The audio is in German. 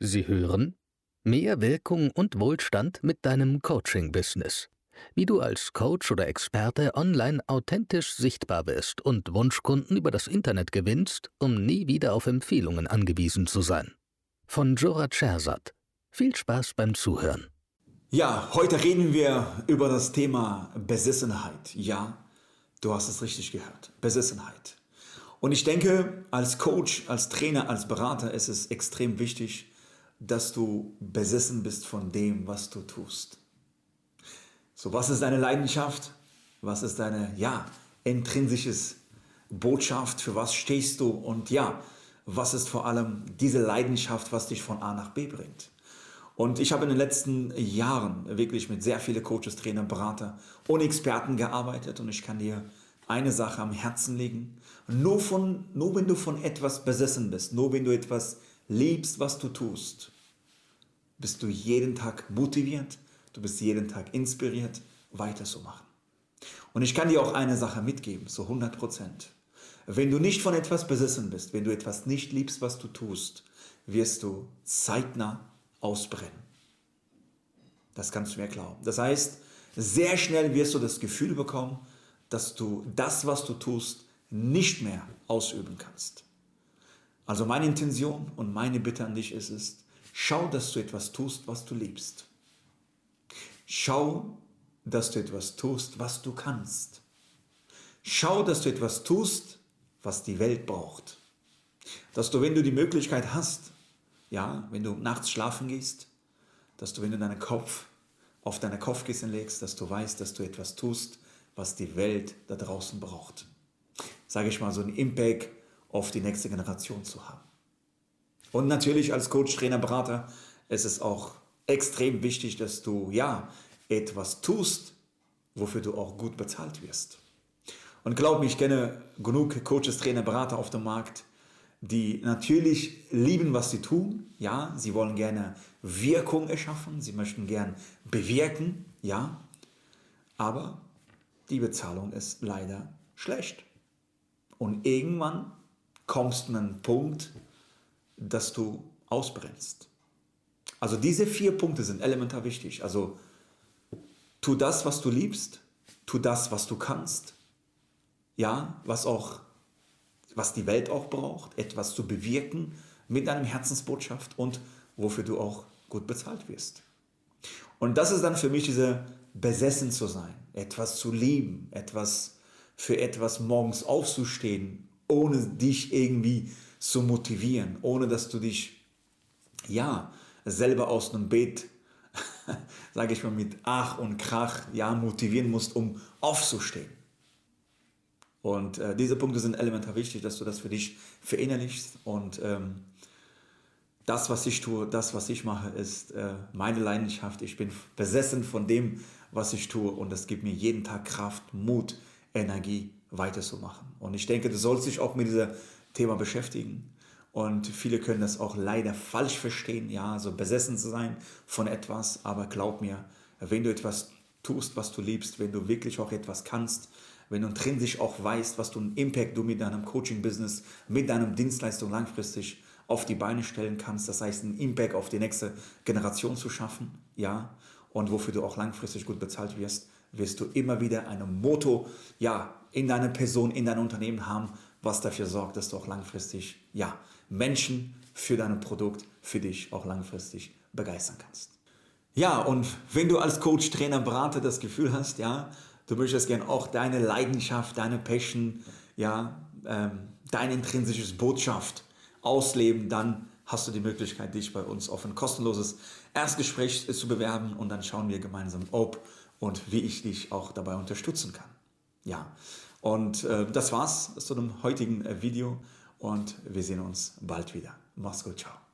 Sie hören Mehr Wirkung und Wohlstand mit deinem Coaching-Business. Wie du als Coach oder Experte online authentisch sichtbar wirst und Wunschkunden über das Internet gewinnst, um nie wieder auf Empfehlungen angewiesen zu sein. Von Jora Chersat. Viel Spaß beim Zuhören. Ja, heute reden wir über das Thema Besessenheit. Ja, du hast es richtig gehört. Besessenheit. Und ich denke, als Coach, als Trainer, als Berater ist es extrem wichtig, dass du besessen bist von dem, was du tust. So, was ist deine Leidenschaft? Was ist deine, ja, intrinsisches Botschaft? Für was stehst du? Und ja, was ist vor allem diese Leidenschaft, was dich von A nach B bringt? Und ich habe in den letzten Jahren wirklich mit sehr vielen Coaches, Trainern, Berater und Experten gearbeitet und ich kann dir eine Sache am Herzen legen. Nur, von, nur wenn du von etwas besessen bist, nur wenn du etwas liebst, was du tust, bist du jeden Tag motiviert, du bist jeden Tag inspiriert, weiterzumachen. Und ich kann dir auch eine Sache mitgeben, so 100 Prozent. Wenn du nicht von etwas besessen bist, wenn du etwas nicht liebst, was du tust, wirst du zeitnah ausbrennen. Das kannst du mir glauben. Das heißt, sehr schnell wirst du das Gefühl bekommen, dass du das, was du tust, nicht mehr ausüben kannst. Also meine Intention und meine Bitte an dich ist es, schau, dass du etwas tust, was du liebst. Schau, dass du etwas tust, was du kannst. Schau, dass du etwas tust, was die Welt braucht. Dass du, wenn du die Möglichkeit hast, ja, wenn du nachts schlafen gehst, dass du, wenn du deinen Kopf auf deine Kopfkissen legst, dass du weißt, dass du etwas tust, was die Welt da draußen braucht. Sage ich mal, so ein Impact auf die nächste Generation zu haben. Und natürlich als Coach, Trainer, Berater ist es auch extrem wichtig, dass du ja etwas tust, wofür du auch gut bezahlt wirst. Und glaub mir, ich kenne genug Coaches, Trainer, Berater auf dem Markt, die natürlich lieben, was sie tun. Ja, sie wollen gerne Wirkung erschaffen, sie möchten gern bewirken, ja, aber die Bezahlung ist leider schlecht. Und irgendwann kommst du an einen Punkt, dass du ausbrennst. Also diese vier Punkte sind elementar wichtig. Also tu das, was du liebst, tu das, was du kannst. Ja, was auch, was die Welt auch braucht, etwas zu bewirken mit deinem Herzensbotschaft und wofür du auch gut bezahlt wirst. Und das ist dann für mich diese besessen zu sein, etwas zu lieben, etwas für etwas morgens aufzustehen, ohne dich irgendwie zu motivieren, ohne dass du dich ja selber aus einem Bett, sage ich mal mit Ach und Krach, ja motivieren musst, um aufzustehen. Und äh, diese Punkte sind elementar wichtig, dass du das für dich verinnerlichst und ähm, das, was ich tue, das, was ich mache, ist äh, meine Leidenschaft. Ich bin besessen von dem, was ich tue und das gibt mir jeden Tag Kraft, Mut, Energie weiterzumachen. Und ich denke, du sollst dich auch mit diesem Thema beschäftigen. Und viele können das auch leider falsch verstehen, ja, so besessen zu sein von etwas. Aber glaub mir, wenn du etwas tust, was du liebst, wenn du wirklich auch etwas kannst, wenn du intrinsisch auch weißt, was du einen Impact du mit deinem Coaching-Business, mit deinem Dienstleistung langfristig auf die Beine stellen kannst, das heißt einen Impact auf die nächste Generation zu schaffen, ja, und wofür du auch langfristig gut bezahlt wirst, wirst du immer wieder ein Motto, ja, in deiner Person, in deinem Unternehmen haben, was dafür sorgt, dass du auch langfristig, ja, Menschen für dein Produkt, für dich auch langfristig begeistern kannst. Ja, und wenn du als Coach, Trainer, Berater das Gefühl hast, ja, du möchtest gerne auch deine Leidenschaft, deine Passion, ja, ähm, deine intrinsische Botschaft ausleben, dann hast du die Möglichkeit, dich bei uns auf ein kostenloses Erstgespräch zu bewerben und dann schauen wir gemeinsam, ob und wie ich dich auch dabei unterstützen kann. Ja, und äh, das war's zu dem heutigen äh, Video und wir sehen uns bald wieder. Mach's gut, ciao.